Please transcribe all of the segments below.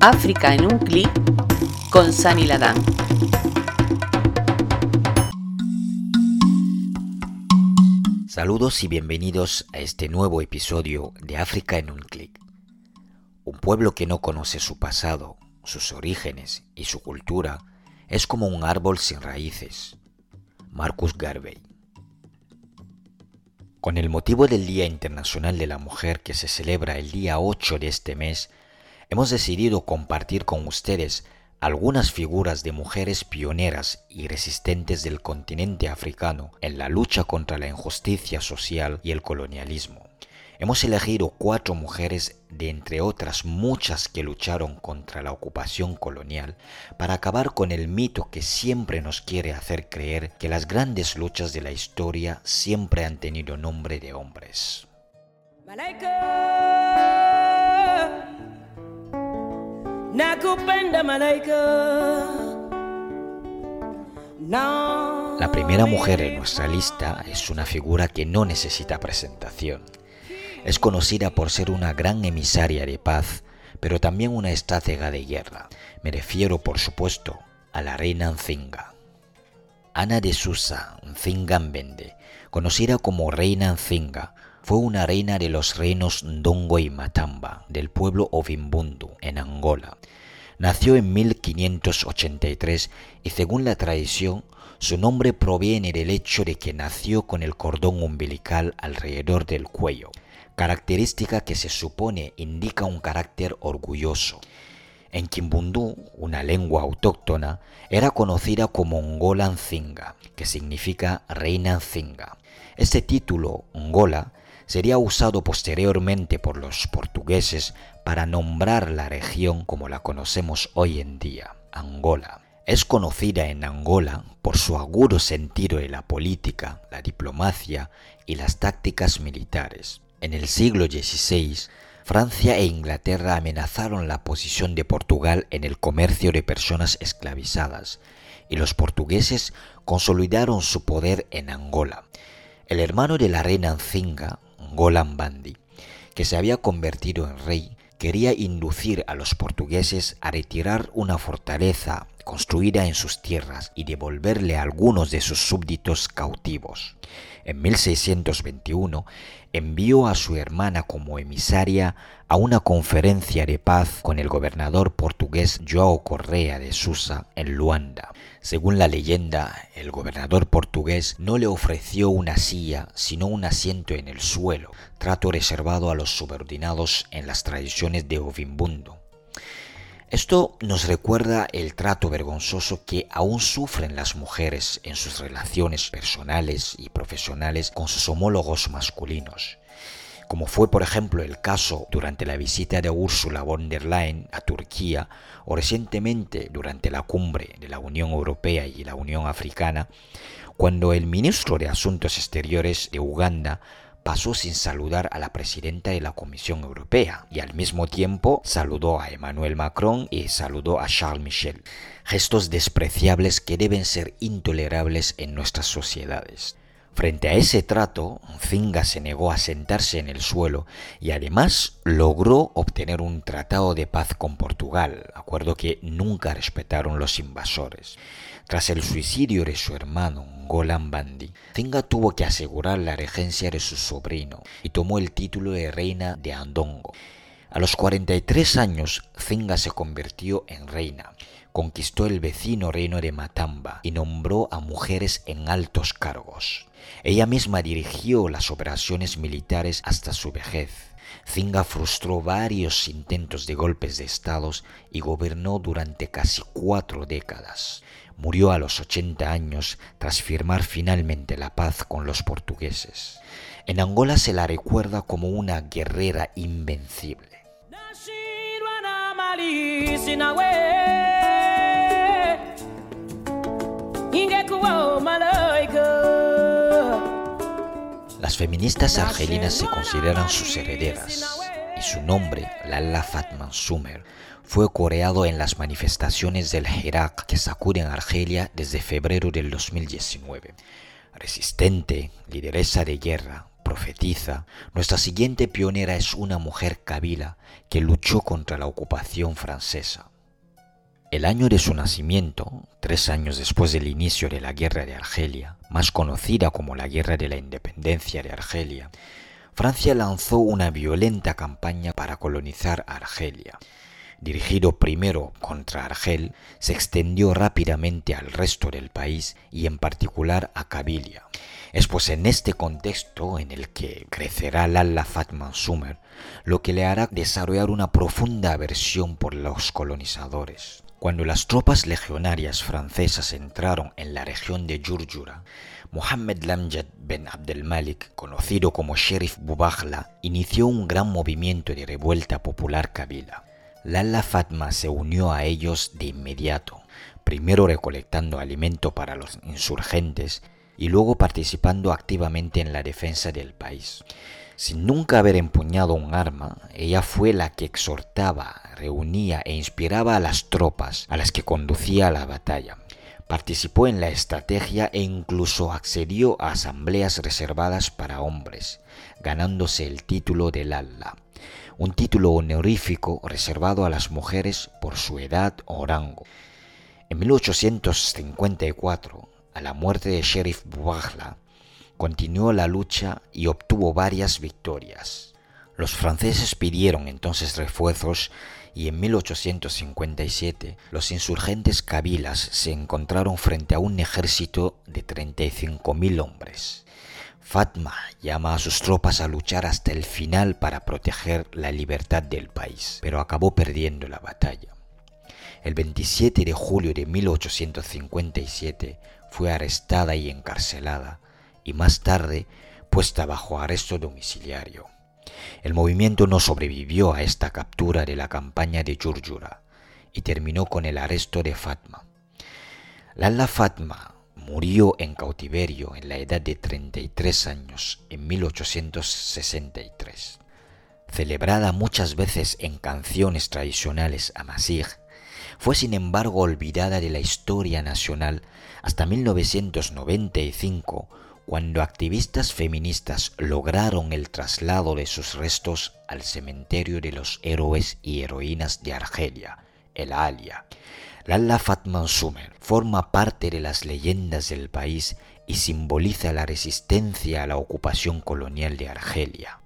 África en un clic con Sani Ladán. Saludos y bienvenidos a este nuevo episodio de África en un clic. Un pueblo que no conoce su pasado, sus orígenes y su cultura es como un árbol sin raíces. Marcus Garvey. Con el motivo del Día Internacional de la Mujer que se celebra el día 8 de este mes, hemos decidido compartir con ustedes algunas figuras de mujeres pioneras y resistentes del continente africano en la lucha contra la injusticia social y el colonialismo. Hemos elegido cuatro mujeres de entre otras muchas que lucharon contra la ocupación colonial para acabar con el mito que siempre nos quiere hacer creer que las grandes luchas de la historia siempre han tenido nombre de hombres. La primera mujer en nuestra lista es una figura que no necesita presentación. Es conocida por ser una gran emisaria de paz, pero también una estratega de guerra. Me refiero, por supuesto, a la reina Nzinga. Ana de Susa Nzinga Mbende, conocida como reina Nzinga, fue una reina de los reinos Ndongo y Matamba del pueblo Ovimbundu en Angola. Nació en 1583 y según la tradición su nombre proviene del hecho de que nació con el cordón umbilical alrededor del cuello, característica que se supone indica un carácter orgulloso. En Kimbundu, una lengua autóctona, era conocida como Ngola Nzinga, que significa reina Nzinga. Este título, Ngola, sería usado posteriormente por los portugueses para nombrar la región como la conocemos hoy en día, Angola. Es conocida en Angola por su agudo sentido de la política, la diplomacia y las tácticas militares. En el siglo XVI, Francia e Inglaterra amenazaron la posición de Portugal en el comercio de personas esclavizadas, y los portugueses consolidaron su poder en Angola. El hermano de la reina Nzinga, Golan Bandi, que se había convertido en rey, quería inducir a los portugueses a retirar una fortaleza construida en sus tierras y devolverle a algunos de sus súbditos cautivos. En 1621 envió a su hermana como emisaria a una conferencia de paz con el gobernador portugués João Correa de Susa en Luanda. Según la leyenda, el gobernador portugués no le ofreció una silla, sino un asiento en el suelo, trato reservado a los subordinados en las tradiciones de Ovimbundo. Esto nos recuerda el trato vergonzoso que aún sufren las mujeres en sus relaciones personales y profesionales con sus homólogos masculinos, como fue por ejemplo el caso durante la visita de Ursula von der Leyen a Turquía o recientemente durante la cumbre de la Unión Europea y la Unión Africana, cuando el ministro de Asuntos Exteriores de Uganda pasó sin saludar a la presidenta de la Comisión Europea y al mismo tiempo saludó a Emmanuel Macron y saludó a Charles Michel. Gestos despreciables que deben ser intolerables en nuestras sociedades. Frente a ese trato, Zinga se negó a sentarse en el suelo y además logró obtener un tratado de paz con Portugal, acuerdo que nunca respetaron los invasores. Tras el suicidio de su hermano, Golan Bandi, Zinga tuvo que asegurar la regencia de su sobrino y tomó el título de reina de Andongo. A los 43 años, Zinga se convirtió en reina, conquistó el vecino reino de Matamba y nombró a mujeres en altos cargos. Ella misma dirigió las operaciones militares hasta su vejez. Zinga frustró varios intentos de golpes de estados y gobernó durante casi cuatro décadas. Murió a los 80 años tras firmar finalmente la paz con los portugueses. En Angola se la recuerda como una guerrera invencible. Las feministas argelinas se consideran sus herederas y su nombre, Lalla Fatma Sumer, fue coreado en las manifestaciones del Hirak que sacuden Argelia desde febrero del 2019. Resistente, lideresa de guerra, profetiza, nuestra siguiente pionera es una mujer kabila que luchó contra la ocupación francesa. El año de su nacimiento, tres años después del inicio de la Guerra de Argelia, más conocida como la Guerra de la Independencia de Argelia, Francia lanzó una violenta campaña para colonizar Argelia. Dirigido primero contra Argel, se extendió rápidamente al resto del país y en particular a Cabilia. Es pues en este contexto en el que crecerá Lalla Fatma Sumer lo que le hará desarrollar una profunda aversión por los colonizadores. Cuando las tropas legionarias francesas entraron en la región de Jurjura, Mohammed Lamjad ben Abdelmalik, conocido como Sheriff Bubahla, inició un gran movimiento de revuelta popular kabila. Lalla Fatma se unió a ellos de inmediato, primero recolectando alimento para los insurgentes y luego participando activamente en la defensa del país. Sin nunca haber empuñado un arma, ella fue la que exhortaba, reunía e inspiraba a las tropas a las que conducía a la batalla participó en la estrategia e incluso accedió a asambleas reservadas para hombres, ganándose el título de Lalla, un título honorífico reservado a las mujeres por su edad o rango. En 1854, a la muerte de Sheriff Bouahla, continuó la lucha y obtuvo varias victorias. Los franceses pidieron entonces refuerzos y en 1857 los insurgentes kabilas se encontraron frente a un ejército de 35.000 hombres. Fatma llama a sus tropas a luchar hasta el final para proteger la libertad del país, pero acabó perdiendo la batalla. El 27 de julio de 1857 fue arrestada y encarcelada, y más tarde puesta bajo arresto domiciliario. El movimiento no sobrevivió a esta captura de la campaña de Jurjura y terminó con el arresto de Fatma. Lalla Fatma murió en cautiverio en la edad de 33 años en 1863. Celebrada muchas veces en canciones tradicionales amasij, fue sin embargo olvidada de la historia nacional hasta 1995 cuando activistas feministas lograron el traslado de sus restos al cementerio de los héroes y heroínas de Argelia, el Alia. Lalla Fatma Sumer forma parte de las leyendas del país y simboliza la resistencia a la ocupación colonial de Argelia.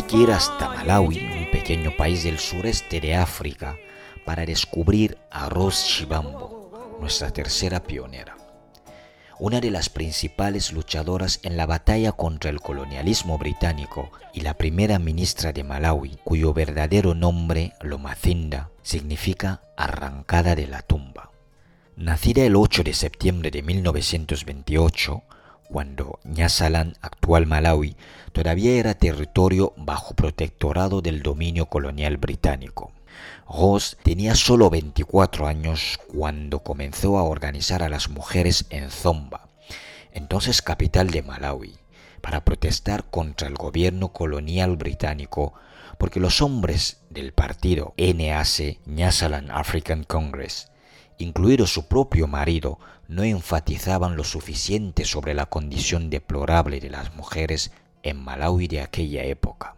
Hay hasta Malawi, un pequeño país del sureste de África, para descubrir a Rose Shibambo, nuestra tercera pionera. Una de las principales luchadoras en la batalla contra el colonialismo británico y la primera ministra de Malawi, cuyo verdadero nombre, Lomacinda, significa arrancada de la tumba. Nacida el 8 de septiembre de 1928, cuando Nyasaland, actual Malawi, todavía era territorio bajo protectorado del dominio colonial británico. Ross tenía solo 24 años cuando comenzó a organizar a las mujeres en Zomba, entonces capital de Malawi, para protestar contra el gobierno colonial británico porque los hombres del partido NAC, Nyasaland African Congress, incluido su propio marido, no enfatizaban lo suficiente sobre la condición deplorable de las mujeres en Malawi de aquella época.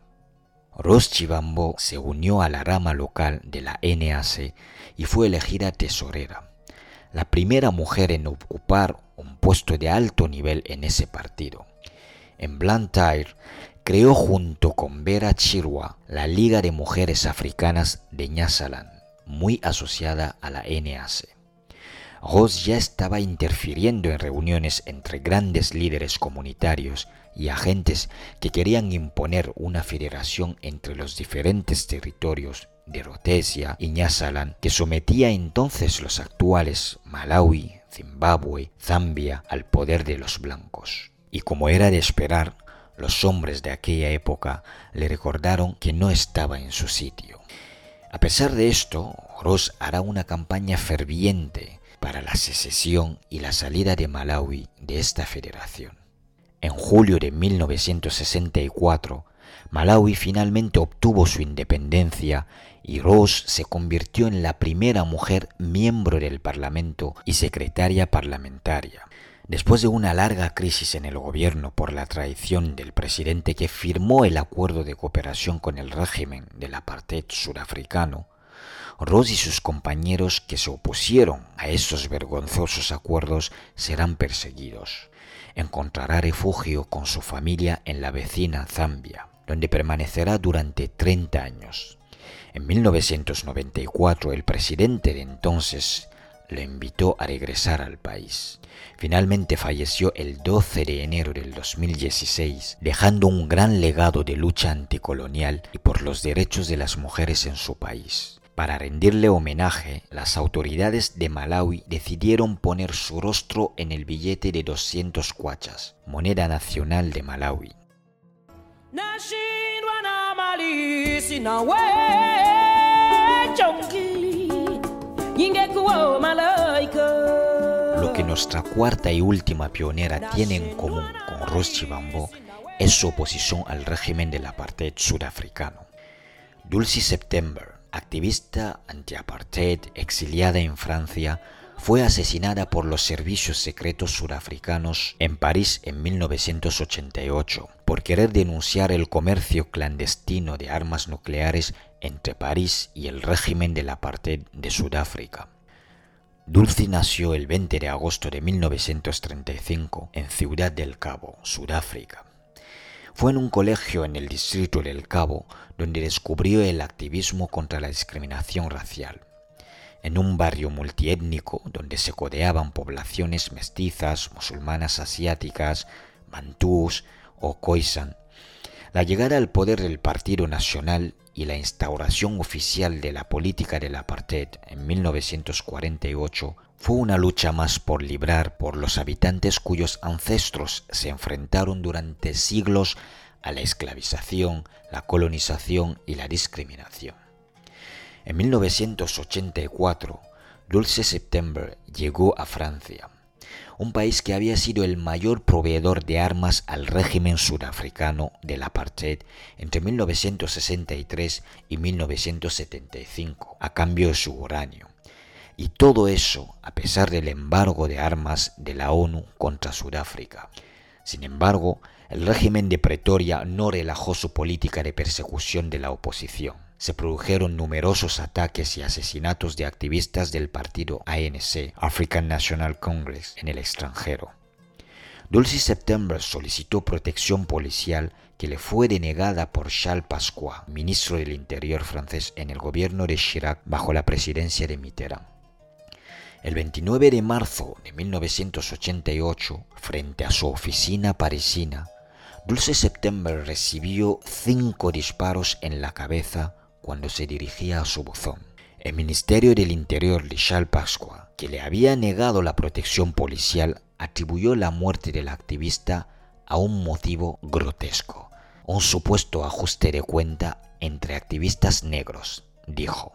Ros Chibambo se unió a la rama local de la NAC y fue elegida tesorera, la primera mujer en ocupar un puesto de alto nivel en ese partido. En Blantyre creó junto con Vera Chirwa la Liga de Mujeres Africanas de Nyasaland, muy asociada a la NAC. Ross ya estaba interfiriendo en reuniones entre grandes líderes comunitarios y agentes que querían imponer una federación entre los diferentes territorios de Rhodesia y Nyasaland que sometía entonces los actuales Malawi, Zimbabue, Zambia al poder de los blancos. Y como era de esperar, los hombres de aquella época le recordaron que no estaba en su sitio. A pesar de esto, Ross hará una campaña ferviente para la secesión y la salida de Malawi de esta federación. En julio de 1964 Malawi finalmente obtuvo su independencia y Rose se convirtió en la primera mujer miembro del Parlamento y secretaria parlamentaria. Después de una larga crisis en el gobierno por la traición del presidente que firmó el acuerdo de cooperación con el régimen del apartheid surafricano, Rose y sus compañeros que se opusieron a esos vergonzosos acuerdos serán perseguidos. Encontrará refugio con su familia en la vecina Zambia, donde permanecerá durante 30 años. En 1994 el presidente de entonces le invitó a regresar al país. Finalmente falleció el 12 de enero del 2016, dejando un gran legado de lucha anticolonial y por los derechos de las mujeres en su país. Para rendirle homenaje, las autoridades de Malawi decidieron poner su rostro en el billete de 200 cuachas, moneda nacional de Malawi. Lo que nuestra cuarta y última pionera tiene en común con Ros Chibambo es su oposición al régimen del apartheid sudafricano. Dulcie September, activista anti-apartheid exiliada en Francia, fue asesinada por los servicios secretos surafricanos en París en 1988 por querer denunciar el comercio clandestino de armas nucleares entre París y el régimen del apartheid de Sudáfrica. Dulcie nació el 20 de agosto de 1935 en Ciudad del Cabo, Sudáfrica. Fue en un colegio en el distrito del Cabo donde descubrió el activismo contra la discriminación racial. En un barrio multiétnico donde se codeaban poblaciones mestizas, musulmanas asiáticas, mantús o khoisan, la llegada al poder del Partido Nacional y la instauración oficial de la política del apartheid en 1948 fue una lucha más por librar por los habitantes cuyos ancestros se enfrentaron durante siglos a la esclavización, la colonización y la discriminación. En 1984, Dulce September llegó a Francia un país que había sido el mayor proveedor de armas al régimen sudafricano del apartheid entre 1963 y 1975, a cambio de su uranio. Y todo eso a pesar del embargo de armas de la ONU contra Sudáfrica. Sin embargo, el régimen de Pretoria no relajó su política de persecución de la oposición se produjeron numerosos ataques y asesinatos de activistas del partido ANC, African National Congress, en el extranjero. Dulcie September solicitó protección policial que le fue denegada por Charles Pasqua, ministro del Interior francés en el gobierno de Chirac bajo la presidencia de Mitterrand. El 29 de marzo de 1988, frente a su oficina parisina, Dulce September recibió cinco disparos en la cabeza cuando se dirigía a su buzón. El Ministerio del Interior de Charles Pasqua, que le había negado la protección policial, atribuyó la muerte del activista a un motivo grotesco, un supuesto ajuste de cuenta entre activistas negros, dijo.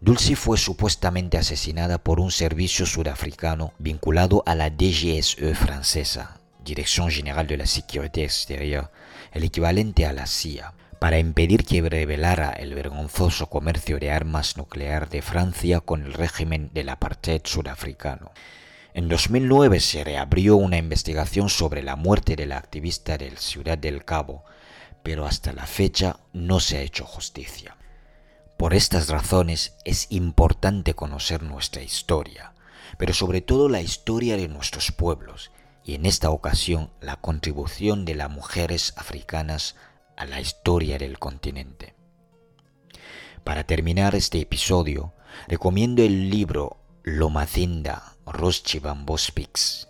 Dulcie fue supuestamente asesinada por un servicio sudafricano vinculado a la DGSE francesa, Dirección General de la Sécurité Extérieure, el equivalente a la CIA, para impedir que revelara el vergonzoso comercio de armas nuclear de Francia con el régimen del apartheid sudafricano. En 2009 se reabrió una investigación sobre la muerte de la activista del Ciudad del Cabo, pero hasta la fecha no se ha hecho justicia. Por estas razones es importante conocer nuestra historia, pero sobre todo la historia de nuestros pueblos, y en esta ocasión la contribución de las mujeres africanas a la historia del continente. Para terminar este episodio, recomiendo el libro Lomacinda Roschibambospix,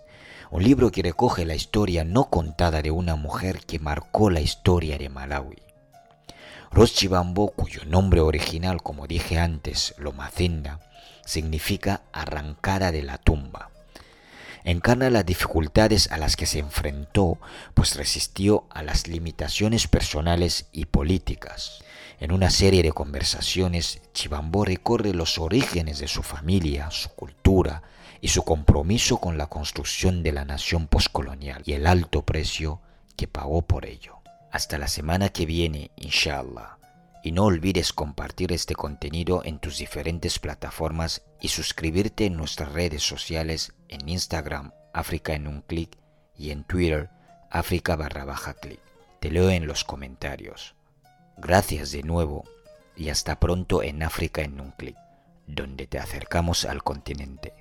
un libro que recoge la historia no contada de una mujer que marcó la historia de Malawi. Roschibambo, cuyo nombre original, como dije antes, Lomacinda, significa arrancada de la tumba encarna las dificultades a las que se enfrentó, pues resistió a las limitaciones personales y políticas. En una serie de conversaciones, Chibambó recorre los orígenes de su familia, su cultura y su compromiso con la construcción de la nación poscolonial y el alto precio que pagó por ello. Hasta la semana que viene, inshallah. Y no olvides compartir este contenido en tus diferentes plataformas y suscribirte en nuestras redes sociales en Instagram, África en un clic, y en Twitter, África barra baja clic. Te leo en los comentarios. Gracias de nuevo y hasta pronto en África en un clic, donde te acercamos al continente.